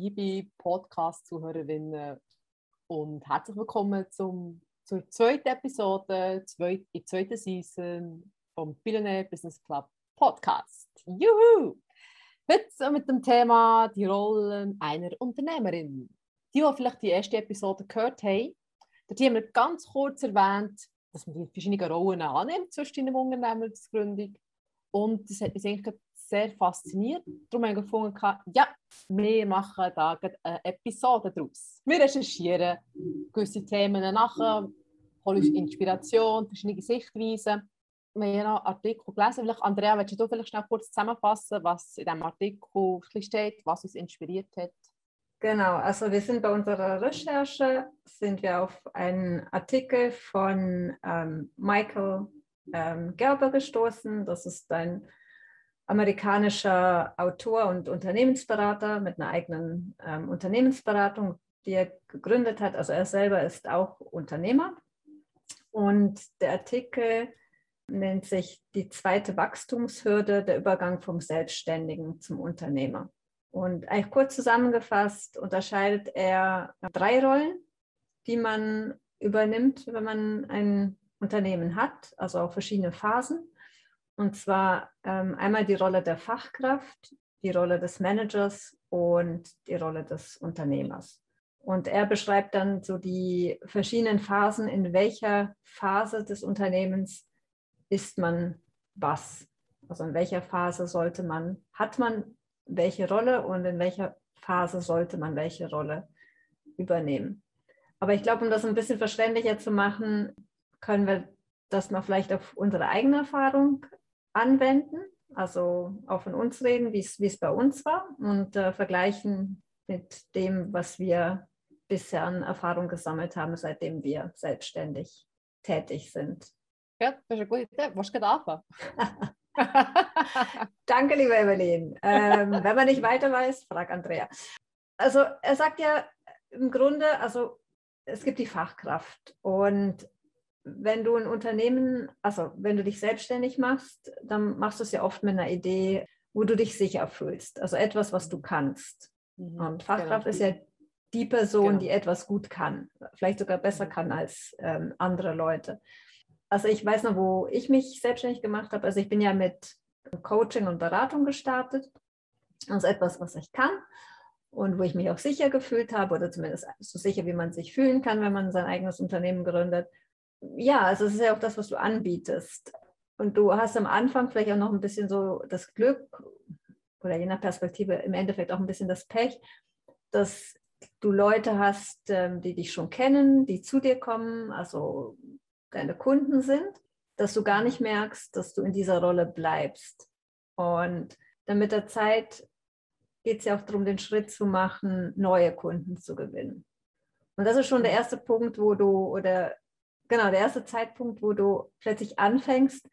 liebe Podcast-Zuhörerinnen und herzlich willkommen zum, zur zweiten Episode, zweit, in der zweiten Season vom Billionaire Business Club Podcast. Juhu! Heute mit dem Thema die Rollen einer Unternehmerin. Die, die vielleicht die erste Episode gehört haben, dort haben wir ganz kurz erwähnt, dass man die verschiedenen Rollen annimmt zwischen einer Unternehmensgründung. Und das hat uns eigentlich sehr fasziniert. Darum haben wir gefunden, ja, wir machen da eine Episode daraus. Wir recherchieren gewisse Themen nachher, holen Inspiration, verschiedene Sichtweisen. Wir haben noch Artikel gelesen. Vielleicht, Andrea, willst du vielleicht schnell kurz zusammenfassen, was in diesem Artikel steht, was uns inspiriert hat? Genau, also wir sind bei unserer Recherche, sind wir auf einen Artikel von ähm, Michael ähm, Gerber gestoßen. Das ist ein amerikanischer Autor und Unternehmensberater mit einer eigenen ähm, Unternehmensberatung, die er gegründet hat. Also er selber ist auch Unternehmer. Und der Artikel nennt sich die zweite Wachstumshürde, der Übergang vom Selbstständigen zum Unternehmer. Und eigentlich kurz zusammengefasst unterscheidet er drei Rollen, die man übernimmt, wenn man ein Unternehmen hat, also auch verschiedene Phasen. Und zwar ähm, einmal die Rolle der Fachkraft, die Rolle des Managers und die Rolle des Unternehmers. Und er beschreibt dann so die verschiedenen Phasen, in welcher Phase des Unternehmens ist man was. Also in welcher Phase sollte man, hat man welche Rolle und in welcher Phase sollte man welche Rolle übernehmen. Aber ich glaube, um das ein bisschen verständlicher zu machen, können wir das mal vielleicht auf unsere eigene Erfahrung anwenden, also auch von uns reden, wie es bei uns war und äh, vergleichen mit dem, was wir bisher an Erfahrung gesammelt haben, seitdem wir selbstständig tätig sind. Ja, das ist eine gute Idee. Was geht anfangen? Danke, liebe Evelyn. Ähm, wenn man nicht weiter weiß, frag Andrea. Also er sagt ja im Grunde, also es gibt die Fachkraft und wenn du ein Unternehmen, also wenn du dich selbstständig machst, dann machst du es ja oft mit einer Idee, wo du dich sicher fühlst. Also etwas, was du kannst. Mhm, und Fachkraft genau. ist ja die Person, genau. die etwas gut kann, vielleicht sogar besser kann als ähm, andere Leute. Also ich weiß noch, wo ich mich selbstständig gemacht habe. Also ich bin ja mit Coaching und Beratung gestartet. Ist etwas, was ich kann und wo ich mich auch sicher gefühlt habe oder zumindest so sicher, wie man sich fühlen kann, wenn man sein eigenes Unternehmen gründet ja, also es ist ja auch das, was du anbietest. Und du hast am Anfang vielleicht auch noch ein bisschen so das Glück oder je nach Perspektive im Endeffekt auch ein bisschen das Pech, dass du Leute hast, ähm, die dich schon kennen, die zu dir kommen, also deine Kunden sind, dass du gar nicht merkst, dass du in dieser Rolle bleibst. Und dann mit der Zeit geht es ja auch darum, den Schritt zu machen, neue Kunden zu gewinnen. Und das ist schon der erste Punkt, wo du oder genau, der erste Zeitpunkt, wo du plötzlich anfängst,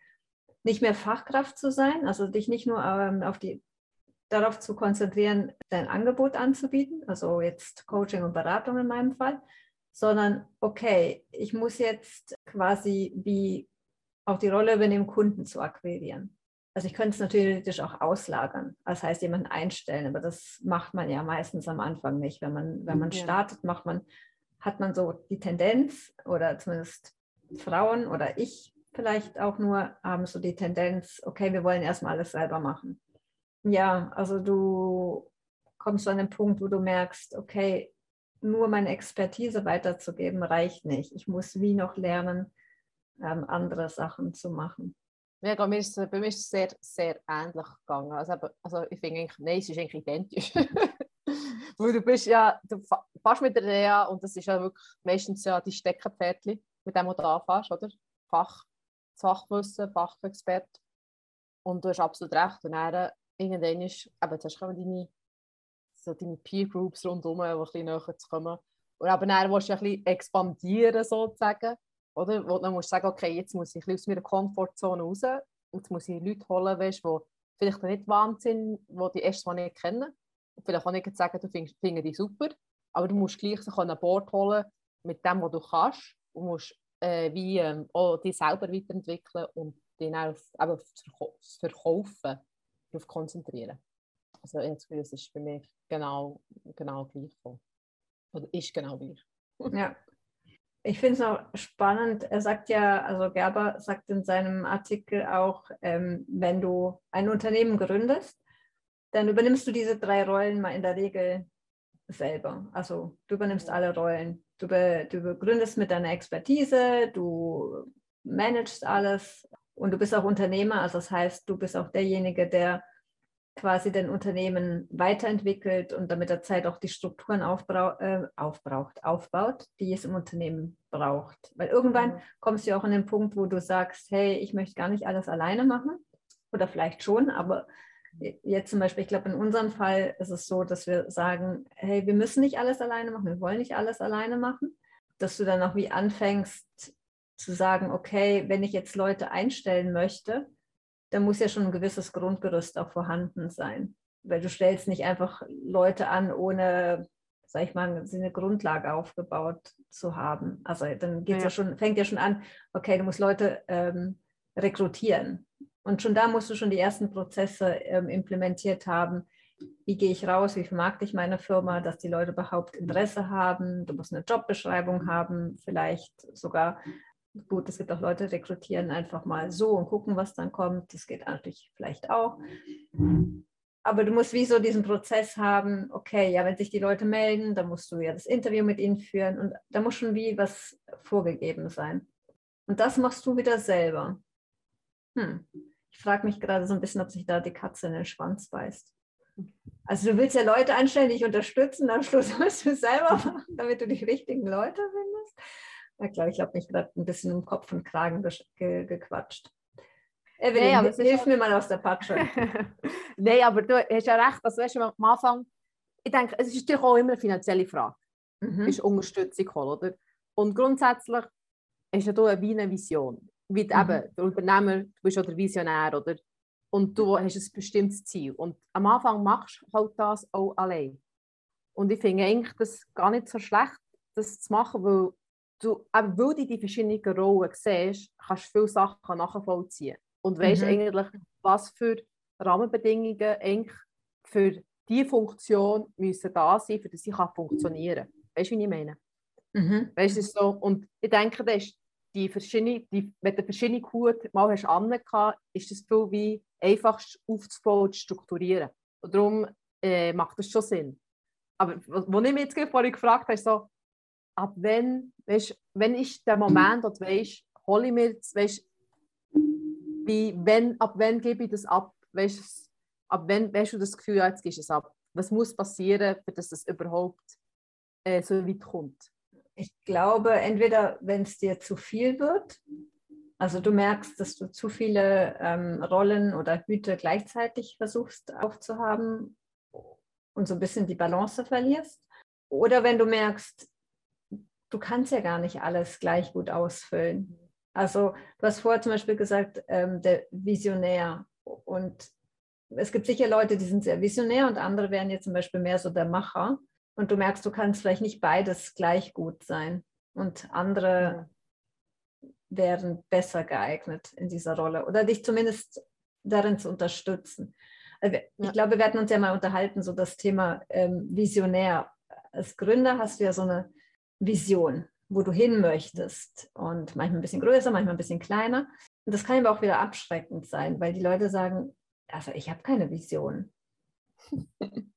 nicht mehr Fachkraft zu sein, also dich nicht nur ähm, auf die, darauf zu konzentrieren, dein Angebot anzubieten, also jetzt Coaching und Beratung in meinem Fall, sondern okay, ich muss jetzt quasi wie auch die Rolle übernehmen, Kunden zu akquirieren. Also ich könnte es natürlich auch auslagern, das heißt jemanden einstellen, aber das macht man ja meistens am Anfang nicht. Wenn man, wenn man ja. startet, macht man hat man so die Tendenz, oder zumindest Frauen oder ich vielleicht auch nur, haben so die Tendenz, okay, wir wollen erstmal alles selber machen. Ja, also du kommst an den Punkt, wo du merkst, okay, nur meine Expertise weiterzugeben reicht nicht. Ich muss wie noch lernen, ähm, andere Sachen zu machen. Ja, bei mir ist bei mir ist es sehr, sehr ähnlich gegangen. Also, also ich finde eigentlich, nein, es ist eigentlich identisch. Weil du bist ja, du fährst mit der Rea und das ist ja wirklich meistens ja die Steckenpferdchen, mit dem du anfährst, oder? Fach, Fachwissen, Fachexperte. Und du hast absolut recht. Und dann irgendwann ist, eben, zuerst kommen deine, so deine Peer Groups rundherum, die ein bisschen näher zu kommen. Und aber dann willst du ein bisschen expandieren, sozusagen. Oder? Wo dann musst du sagen, okay, jetzt muss ich aus meiner Komfortzone raus. Jetzt muss ich Leute holen, weißt, die vielleicht nicht Wahnsinn, die die erst mal nicht kennen vielleicht auch nicht sagen, du findest, findest die super, aber du musst gleich so an Bord holen mit dem, was du kannst und musst äh, wie, ähm, auch dich selber weiterentwickeln und dich auf, eben auf das Verkaufen darauf konzentrieren. Also habe das ist für mich genau, genau gleich. Oder ist genau gleich. Ja. Ich finde es auch spannend. Er sagt ja, also Gerber sagt in seinem Artikel auch, ähm, wenn du ein Unternehmen gründest, dann übernimmst du diese drei Rollen mal in der Regel selber. Also du übernimmst alle Rollen. Du, be, du gründest mit deiner Expertise, du managst alles und du bist auch Unternehmer. Also das heißt, du bist auch derjenige, der quasi dein Unternehmen weiterentwickelt und damit der Zeit auch die Strukturen aufbrau äh, aufbraucht, aufbaut, die es im Unternehmen braucht. Weil irgendwann mhm. kommst du auch an den Punkt, wo du sagst, hey, ich möchte gar nicht alles alleine machen. Oder vielleicht schon, aber jetzt zum Beispiel, ich glaube, in unserem Fall ist es so, dass wir sagen, hey, wir müssen nicht alles alleine machen, wir wollen nicht alles alleine machen. Dass du dann auch wie anfängst zu sagen, okay, wenn ich jetzt Leute einstellen möchte, dann muss ja schon ein gewisses Grundgerüst auch vorhanden sein. Weil du stellst nicht einfach Leute an, ohne, sag ich mal, eine Grundlage aufgebaut zu haben. Also dann geht's ja. ja schon, fängt ja schon an, okay, du musst Leute ähm, rekrutieren. Und schon da musst du schon die ersten Prozesse ähm, implementiert haben. Wie gehe ich raus? Wie vermarkte ich meine Firma, dass die Leute überhaupt Interesse haben? Du musst eine Jobbeschreibung haben, vielleicht sogar. Gut, es gibt auch Leute, rekrutieren einfach mal so und gucken, was dann kommt. Das geht natürlich vielleicht auch. Aber du musst wie so diesen Prozess haben, okay, ja, wenn sich die Leute melden, dann musst du ja das Interview mit ihnen führen und da muss schon wie was vorgegeben sein. Und das machst du wieder selber. Hm. Ich frage mich gerade so ein bisschen, ob sich da die Katze in den Schwanz beißt. Also du willst ja Leute einstellen, die dich unterstützen, am Schluss musst du es selber machen, damit du die richtigen Leute findest. Na klar, ich habe mich gerade ein bisschen im Kopf und Kragen ge gequatscht. Evelyn, nee, hilf mir mal aus der Patsche. Nein, aber du hast ja recht. Also, weißt du, am Anfang, ich denke, es ist natürlich auch immer eine finanzielle Frage. Mhm. Ist Unterstützung holen, oder? Und grundsätzlich ist ja du wie eine Vision wie mhm. eben der Unternehmer, du bist auch der Visionär, oder? Und du hast ein bestimmtes Ziel. Und am Anfang machst du halt das auch allein. Und ich finde eigentlich das gar nicht so schlecht, das zu machen, weil du, eben weil du die verschiedenen Rollen siehst, kannst du viele Sachen nachvollziehen. Und weißt mhm. eigentlich, was für Rahmenbedingungen eigentlich für diese Funktion müssen da sein, für dass sie funktionieren kann. Weißt du, wie ich meine? Mhm. Weißt du, so, und ich denke, das ist die verschiedene, die, wenn du verschiedene Hut mal hast angehabt, ist das viel wie einfachst aufzubauen und zu strukturieren. Und darum äh, macht das schon Sinn. Aber wo ich mich jetzt vorhin gefragt habe, so, ab wann, weißt, wenn ist der Moment, wo du weißt, hole ich mir jetzt, weißt, wie, wenn, ab wann gebe ich das ab? Weißt, ab wann hast du das Gefühl, jetzt gibst du es ab? Was muss passieren, dass das überhaupt äh, so weit kommt? Ich glaube, entweder wenn es dir zu viel wird, also du merkst, dass du zu viele ähm, Rollen oder Hüte gleichzeitig versuchst aufzuhaben und so ein bisschen die Balance verlierst. Oder wenn du merkst, du kannst ja gar nicht alles gleich gut ausfüllen. Also du hast vorher zum Beispiel gesagt, ähm, der Visionär. Und es gibt sicher Leute, die sind sehr visionär und andere wären jetzt zum Beispiel mehr so der Macher und du merkst, du kannst vielleicht nicht beides gleich gut sein und andere wären besser geeignet in dieser Rolle oder dich zumindest darin zu unterstützen. Also ich ja. glaube, wir werden uns ja mal unterhalten, so das Thema ähm, Visionär. Als Gründer hast du ja so eine Vision, wo du hin möchtest und manchmal ein bisschen größer, manchmal ein bisschen kleiner. Und das kann aber auch wieder abschreckend sein, weil die Leute sagen, also ich habe keine Vision.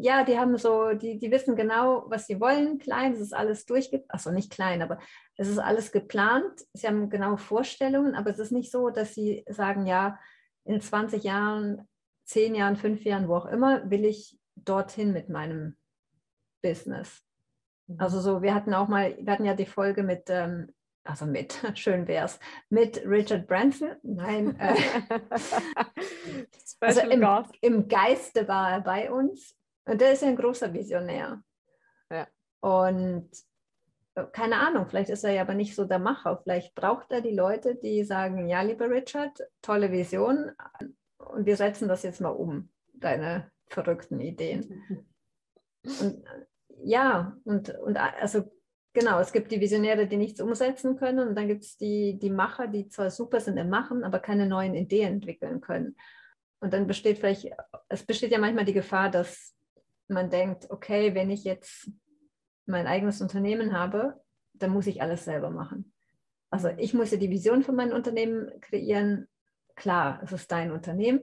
ja, die haben so, die, die wissen genau, was sie wollen. Klein, es ist alles durchgeplant, also nicht klein, aber es ist alles geplant. Sie haben genau Vorstellungen, aber es ist nicht so, dass sie sagen, ja, in 20 Jahren, 10 Jahren, 5 Jahren, wo auch immer, will ich dorthin mit meinem Business. Mhm. Also so, wir hatten auch mal, wir hatten ja die Folge mit, ähm, also mit, schön wär's, mit Richard Branson. Nein, äh, also im, im, Geiste war er bei uns und der ist ja ein großer Visionär. Ja. Und äh, keine Ahnung, vielleicht ist er ja aber nicht so der Macher. Vielleicht braucht er die Leute, die sagen, ja, lieber Richard, tolle Vision und wir setzen das jetzt mal um, deine verrückten Ideen. Und ja, und, und also Genau, es gibt die Visionäre, die nichts umsetzen können und dann gibt es die, die Macher, die zwar super sind im Machen, aber keine neuen Ideen entwickeln können. Und dann besteht vielleicht, es besteht ja manchmal die Gefahr, dass man denkt, okay, wenn ich jetzt mein eigenes Unternehmen habe, dann muss ich alles selber machen. Also ich muss ja die Vision für mein Unternehmen kreieren. Klar, es ist dein Unternehmen,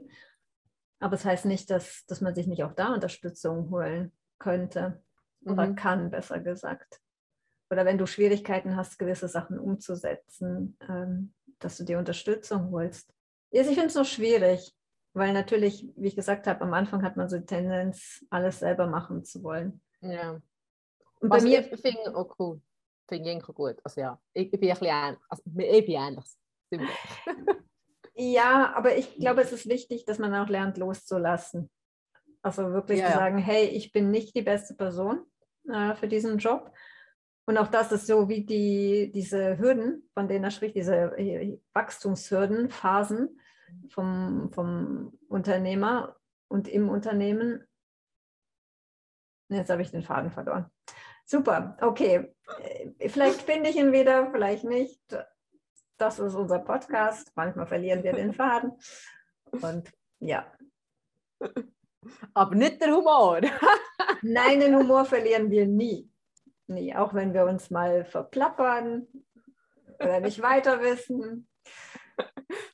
aber es das heißt nicht, dass, dass man sich nicht auch da Unterstützung holen könnte oder mhm. kann, besser gesagt. Oder wenn du Schwierigkeiten hast, gewisse Sachen umzusetzen, ähm, dass du dir Unterstützung holst. Also ich finde es noch schwierig, weil natürlich, wie ich gesagt habe, am Anfang hat man so die Tendenz, alles selber machen zu wollen. Ja. Und bei mir finde ich auch cool. Finde ich gut. Also ja, ich, ich bin ein bisschen ähnlich. Also, ich bin ähnlich. ja, aber ich glaube, es ist wichtig, dass man auch lernt, loszulassen. Also wirklich ja, zu sagen, hey, ich bin nicht die beste Person äh, für diesen Job. Und auch das ist so wie die, diese Hürden, von denen er spricht, diese äh, Wachstumshürden, Phasen vom, vom Unternehmer und im Unternehmen. Jetzt habe ich den Faden verloren. Super, okay. Äh, vielleicht finde ich ihn wieder, vielleicht nicht. Das ist unser Podcast. Manchmal verlieren wir den Faden. Und ja. Aber nicht der Humor. Nein, den Humor verlieren wir nie. Nie, auch wenn wir uns mal verplappern oder nicht weiter wissen.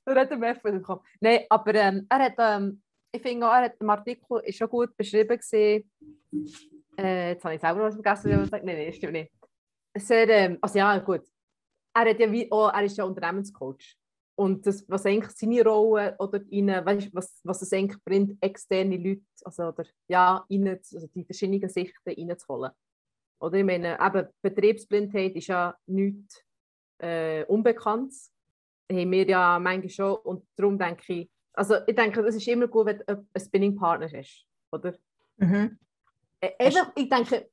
Dann hat er mehr bekommen. Nein, aber ähm, er hat, ähm, ich finde auch, er hat im Artikel ist schon gut beschrieben gesehen. Äh, jetzt habe ich selber was vergessen, wie man sagt. Nein, nein, stimmt nicht. Sehr, ähm, also ja, gut. Er, hat ja wie, oh, er ist ja Unternehmenscoach. Und das, was eigentlich seine Rolle oder rein, weißt, was, was es eigentlich bringt, externe Leute, also oder, ja, rein, also die verschiedenen Sichten reinzuholen. Oder ich meine, eben, Betriebsblindheit ist ja nichts äh, Unbekanntes. Haben wir ja manchmal schon. Und darum denke ich, also ich denke, es ist immer gut, wenn du einen Spinning-Partner hast, oder? Mhm. Äh, einfach, ich denke,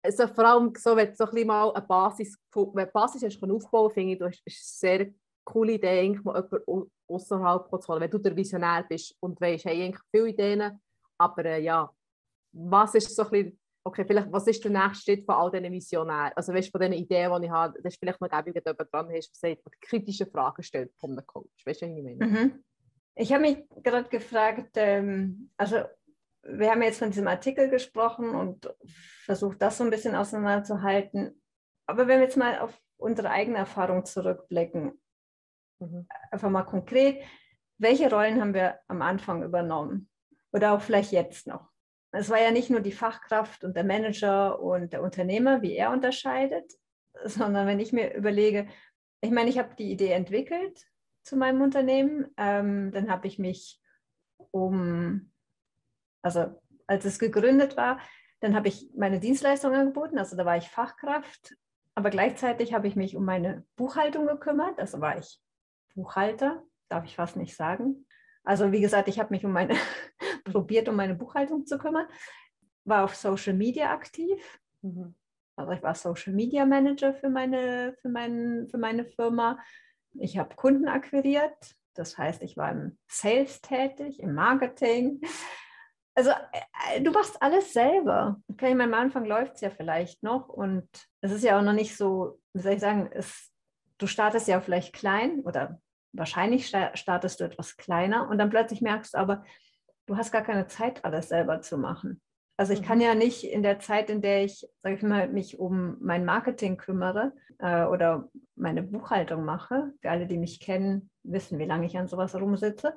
also vor allem so, wenn du so ein bisschen mal eine Basis, wenn du Basis hast, aufbauen finde ich, das ist eine sehr coole Idee, eigentlich mal jemanden außerhalb zu holen, wenn du der Visionär bist und weißt, hey, eigentlich viele Ideen, aber äh, ja, was ist so ein bisschen okay, vielleicht, was ist der nächste Schritt von all diesen Visionären? Also, weißt du, von diesen Ideen, die ich habe, das ist vielleicht noch gäbig, wenn jemand dran ist, der sagt, kritische Fragen stellt von einem Coach. Weißt du, was ich meine? Mhm. Ich habe mich gerade gefragt, ähm, also, wir haben jetzt von diesem Artikel gesprochen und versucht, das so ein bisschen auseinanderzuhalten. Aber wenn wir jetzt mal auf unsere eigene Erfahrung zurückblicken, mhm. einfach mal konkret, welche Rollen haben wir am Anfang übernommen? Oder auch vielleicht jetzt noch? Es war ja nicht nur die Fachkraft und der Manager und der Unternehmer, wie er unterscheidet, sondern wenn ich mir überlege, ich meine, ich habe die Idee entwickelt zu meinem Unternehmen, ähm, dann habe ich mich um, also als es gegründet war, dann habe ich meine Dienstleistung angeboten, also da war ich Fachkraft, aber gleichzeitig habe ich mich um meine Buchhaltung gekümmert, also war ich Buchhalter, darf ich fast nicht sagen. Also wie gesagt, ich habe mich um meine probiert, um meine Buchhaltung zu kümmern, war auf Social Media aktiv. Mhm. Also ich war Social Media Manager für meine, für mein, für meine Firma. Ich habe Kunden akquiriert. Das heißt, ich war im Sales tätig, im Marketing. Also äh, du machst alles selber. Okay, am Anfang läuft es ja vielleicht noch und es ist ja auch noch nicht so, wie soll ich sagen, es, du startest ja vielleicht klein oder wahrscheinlich startest du etwas kleiner und dann plötzlich merkst du aber, du hast gar keine Zeit, alles selber zu machen. Also ich kann mhm. ja nicht in der Zeit, in der ich, sage ich mal, mich um mein Marketing kümmere äh, oder meine Buchhaltung mache, für alle, die mich kennen, wissen, wie lange ich an sowas rumsitze,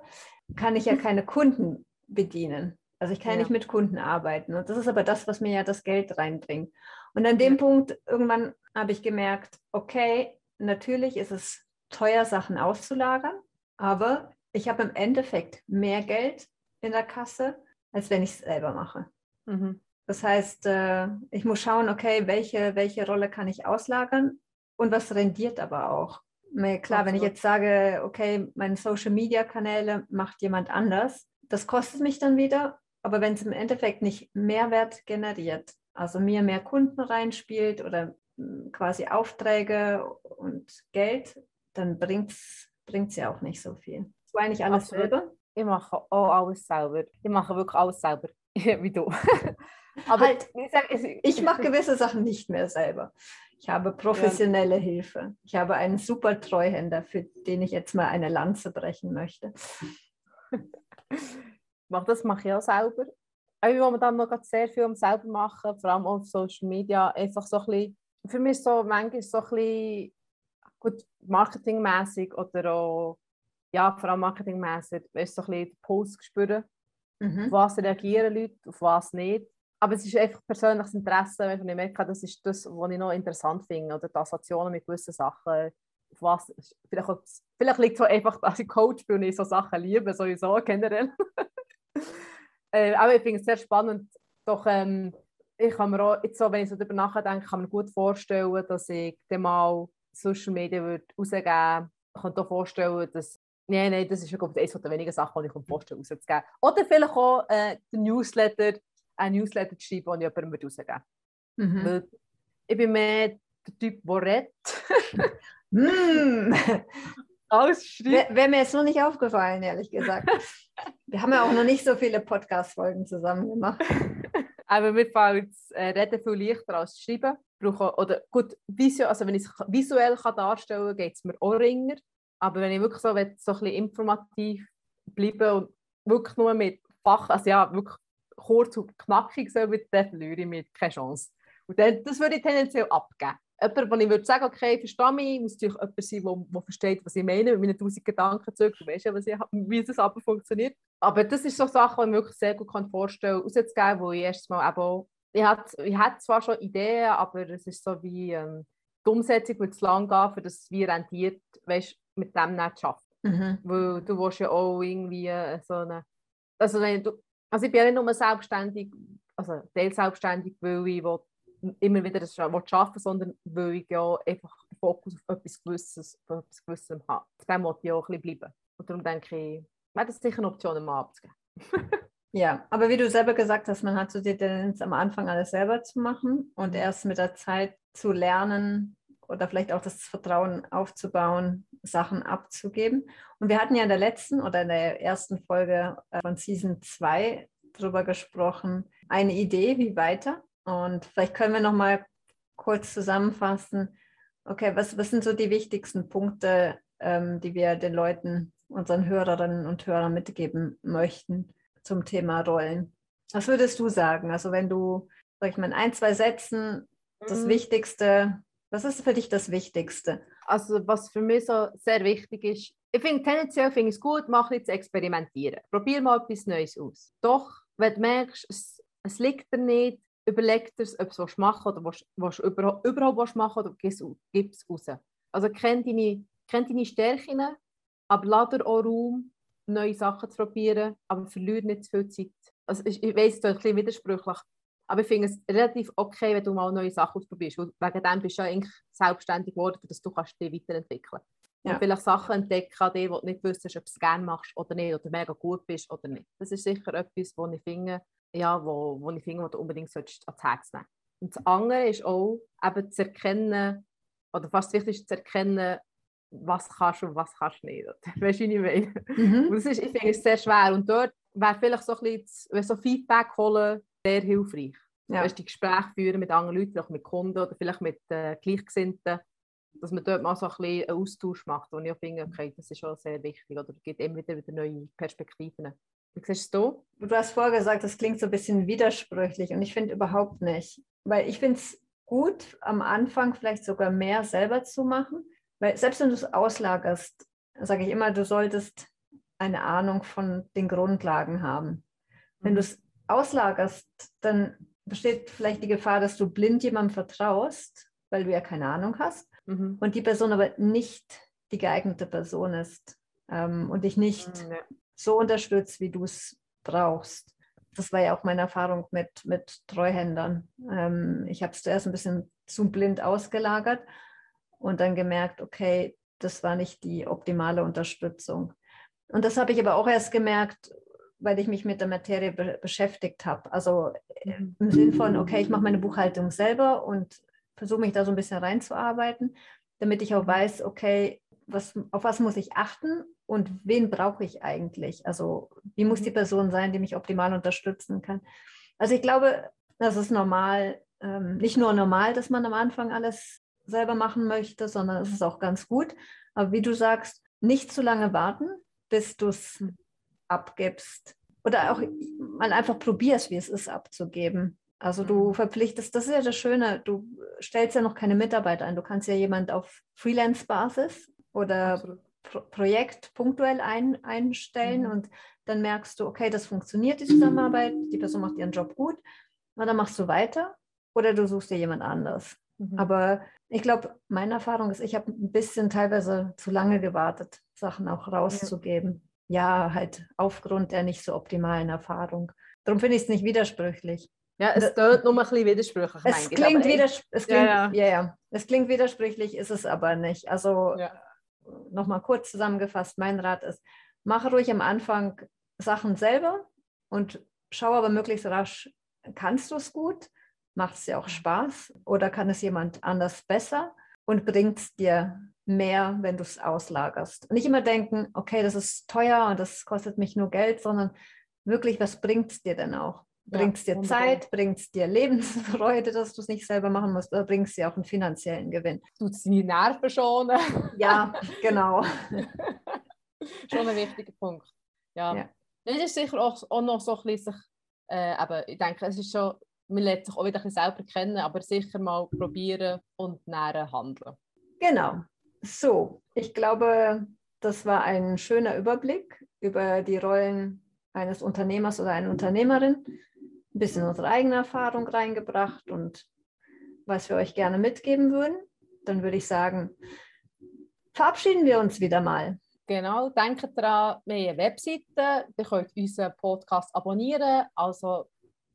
kann ich ja keine Kunden bedienen. Also ich kann ja. nicht mit Kunden arbeiten. Und das ist aber das, was mir ja das Geld reinbringt. Und an dem ja. Punkt irgendwann habe ich gemerkt, okay, natürlich ist es teuer, Sachen auszulagern, aber ich habe im Endeffekt mehr Geld in der Kasse, als wenn ich es selber mache. Mhm. Das heißt, äh, ich muss schauen, okay, welche, welche Rolle kann ich auslagern und was rendiert aber auch. Klar, wenn ich jetzt sage, okay, meine Social-Media-Kanäle macht jemand anders, das kostet mich dann wieder, aber wenn es im Endeffekt nicht Mehrwert generiert, also mir mehr Kunden reinspielt oder hm, quasi Aufträge und Geld, dann bringt es ja auch nicht so viel. Das war eigentlich alles Absolut. selber ich mache auch alles selber. Ich mache wirklich alles selber, wie du. Aber halt, ich, ich mache gewisse Sachen nicht mehr selber. Ich habe professionelle ja. Hilfe. Ich habe einen super Treuhänder, für den ich jetzt mal eine Lanze brechen möchte. das mache ich auch selber. Auch dann noch sehr viel um selber machen, vor allem auf Social Media, einfach so ein bisschen, für mich so manchmal so ein bisschen gut marketingmäßig oder auch, ja, vor allem marketingmäßig, weißt so ein bisschen den Puls spüren. Mhm. Auf was reagieren Leute, auf was nicht. Aber es ist einfach persönliches Interesse, wenn ich merke, das ist das, was ich noch interessant finde, oder die Assoziationen mit gewissen Sachen. Auf was, vielleicht, vielleicht liegt es so einfach, dass ich Coach bin und ich so Sachen liebe, sowieso generell. äh, aber ich finde es sehr spannend. Doch ähm, ich kann mir auch, jetzt so, wenn ich so darüber nachdenke, kann mir gut vorstellen, dass ich dann mal Social Media würde rausgeben. Ich kann mir vorstellen, dass Nein, nein, das ist ja eines der wenigen Sachen, die ich vorstellen rauszugeben. Oder vielleicht auch äh, den Newsletter, ein Newsletter zu schreiben, den ich jemandem rausgeben mhm. Weil ich bin mehr der Typ, der redet. mm. Wäre mir jetzt noch nicht aufgefallen, ehrlich gesagt. Wir haben ja auch noch nicht so viele Podcast-Folgen zusammen gemacht. Aber mir fällt das äh, Reden viel leichter als Schreiben. Brauche, oder gut, visuell, also wenn ich es visuell kann darstellen kann, geht es mir auch ringer. Aber wenn ich wirklich so, so ein bisschen informativ bleiben und wirklich nur mit Fach, also ja, wirklich kurz und knackig so dann verliere ich mir keine Chance. Und dann, das würde ich tendenziell abgeben. Jemand, wo ich würde sagen, okay, ich verstehe mich, muss natürlich jemand sein, der, der versteht, was ich meine, mit meinen tausend Gedanken zurück. Du weißt ja, was ich, wie das aber funktioniert. Aber das ist so eine Sache, die ich mir wirklich sehr gut vorstellen kann, rauszugeben, wo ich erst mal eben ich hatte, ich hatte zwar schon Ideen, aber es ist so wie ähm, die Umsetzung wird zu lang gehen, für das es wie rentiert, weißt, mit dem nicht arbeiten. Mhm. Weil du willst ja auch irgendwie äh, so eine, also wenn du, also ich bin ja nicht nur selbstständig, also teilselbstständig, weil ich will, immer wieder das arbeiten sondern weil ich ja einfach den Fokus auf etwas Gewisses, auf etwas Gewissem habe. Auf dem wollte ich auch ein bisschen bleiben. Und darum denke ich, wäre das sicher eine Option, mal abzugeben. ja, aber wie du selber gesagt hast, man hat so die Tendenz am Anfang alles selber zu machen und erst mit der Zeit zu lernen, oder vielleicht auch das Vertrauen aufzubauen, Sachen abzugeben. Und wir hatten ja in der letzten oder in der ersten Folge äh, von Season 2 darüber gesprochen, eine Idee, wie weiter. Und vielleicht können wir noch mal kurz zusammenfassen, okay, was, was sind so die wichtigsten Punkte, ähm, die wir den Leuten, unseren Hörerinnen und Hörern mitgeben möchten zum Thema Rollen? Was würdest du sagen? Also wenn du, sag ich mal, in ein, zwei Sätzen das mhm. Wichtigste was ist für dich das Wichtigste? Also was für mich so sehr wichtig ist, ich finde tendenziell finde ich es gut, mach zu experimentieren. Probier mal etwas Neues aus. Doch, wenn du merkst, es, es liegt dir nicht, überleg dir, ob du es machen oder was, was überhaupt, überhaupt machen oder gib es raus. Also kenn deine, kenn deine Stärken, aber lass dir auch Raum, neue Sachen zu probieren, aber verliere nicht zu viel Zeit. Also ich, ich weiss, es ist ein bisschen widersprüchlich, aber ich finde es relativ okay, wenn du mal neue Sachen ausprobierst. Weil wegen dem bist du ja eigentlich selbstständig geworden, dass du kannst dich weiterentwickeln ja. Und vielleicht Sachen entdecken an dir, wo du nicht wüsstest, ob du es gerne machst oder nicht, oder mega gut bist oder nicht. Das ist sicher etwas, wo ich finde, ja, wo, wo ich finde, wo du unbedingt ans Herz nehmen Und das andere ist auch, eben zu erkennen, oder fast wichtig ist zu erkennen, was kannst du und was kannst du nicht. Weißt du, wie ich meine? Mhm. das ist, ich finde es sehr schwer. Und dort wäre vielleicht so ein bisschen, so Feedback holen, sehr hilfreich. Ja. Weißt, die Gespräche führen mit anderen Leuten, auch mit Kunden oder vielleicht mit äh, Gleichgesinnten, dass man dort mal so ein bisschen einen Austausch macht, wo ich finde, okay, das ist schon sehr wichtig oder gibt immer wieder, wieder neue Perspektiven. Wie siehst du Du hast vorher gesagt, das klingt so ein bisschen widersprüchlich und ich finde überhaupt nicht. Weil ich finde es gut, am Anfang vielleicht sogar mehr selber zu machen, weil selbst wenn du es auslagerst, sage ich immer, du solltest eine Ahnung von den Grundlagen haben. Wenn mhm. du es auslagerst, dann besteht vielleicht die Gefahr, dass du blind jemandem vertraust, weil du ja keine Ahnung hast mhm. und die Person aber nicht die geeignete Person ist ähm, und dich nicht mhm. so unterstützt, wie du es brauchst. Das war ja auch meine Erfahrung mit, mit Treuhändern. Ähm, ich habe es zuerst ein bisschen zu blind ausgelagert und dann gemerkt, okay, das war nicht die optimale Unterstützung. Und das habe ich aber auch erst gemerkt, weil ich mich mit der Materie be beschäftigt habe. Also äh, mhm. im Sinn von, okay, ich mache meine Buchhaltung selber und versuche mich da so ein bisschen reinzuarbeiten, damit ich auch mhm. weiß, okay, was, auf was muss ich achten und wen brauche ich eigentlich? Also wie muss die mhm. Person sein, die mich optimal unterstützen kann? Also ich glaube, das ist normal, ähm, nicht nur normal, dass man am Anfang alles selber machen möchte, sondern es ist auch ganz gut. Aber wie du sagst, nicht zu lange warten, bis du es abgibst oder auch mal einfach probierst, wie es ist, abzugeben. Also du mhm. verpflichtest, das ist ja das Schöne, du stellst ja noch keine Mitarbeiter ein. Du kannst ja jemand auf Freelance-Basis oder Pro Projekt punktuell ein, einstellen mhm. und dann merkst du, okay, das funktioniert, die Zusammenarbeit, die Person macht ihren Job gut, na, dann machst du weiter oder du suchst dir jemand anders. Mhm. Aber ich glaube, meine Erfahrung ist, ich habe ein bisschen teilweise zu lange gewartet, Sachen auch rauszugeben. Ja. ja, halt aufgrund der nicht so optimalen Erfahrung. Darum finde ich es nicht widersprüchlich. Ja, es klingt nur ein bisschen widersprüchlich. Es klingt, widers es, klingt, ja, ja. Ja, es klingt widersprüchlich, ist es aber nicht. Also ja. nochmal kurz zusammengefasst, mein Rat ist, mache ruhig am Anfang Sachen selber und schau aber möglichst rasch, kannst du es gut? Macht es dir auch Spaß? Oder kann es jemand anders besser? Und bringt es dir mehr, wenn du es auslagerst? Nicht immer denken, okay, das ist teuer und das kostet mich nur Geld, sondern wirklich, was bringt es dir denn auch? Bringt es dir unbedingt. Zeit, bringt es dir Lebensfreude, dass du es nicht selber machen musst, oder bringt es dir auch einen finanziellen Gewinn? Tut es die Nerven schonen? Ja, genau. Schon ein wichtiger Punkt. Ja. ja. Es ist sicher auch, auch noch so ein bisschen, äh, aber ich denke, es ist schon, man lernt sich auch wieder ein bisschen selber kennen, aber sicher mal probieren und näher handeln. Genau. So, ich glaube, das war ein schöner Überblick über die Rollen eines Unternehmers oder einer Unternehmerin ein bisschen unsere eigene Erfahrung reingebracht und was wir euch gerne mitgeben würden. Dann würde ich sagen, verabschieden wir uns wieder mal. Genau, denkt daran, wir haben eine Webseite, ihr könnt unseren Podcast abonnieren, also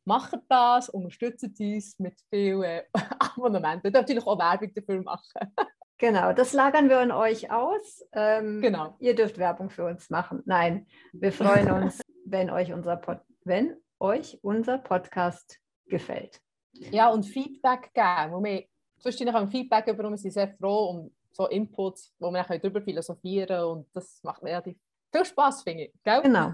macht das, unterstützt uns mit vielen äh, Abonnementen. Wir natürlich auch Werbung dafür machen. Genau, das lagern wir an euch aus. Ähm, genau. Ihr dürft Werbung für uns machen. Nein, wir freuen uns, wenn euch unser Pod wenn euch unser Podcast gefällt. Ja, und Feedback geben. Wir zwischendurch haben Feedback über uns, sind sehr froh um so Inputs, wo wir darüber philosophieren und das macht mir relativ viel Spaß, finde ich. Gell? Genau,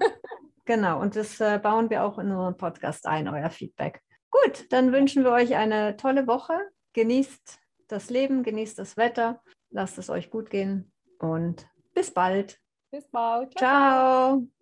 genau. Und das äh, bauen wir auch in unseren Podcast ein, euer Feedback. Gut, dann wünschen wir euch eine tolle Woche. Genießt das Leben, genießt das Wetter, lasst es euch gut gehen und bis bald. Bis bald. Ciao. Ciao.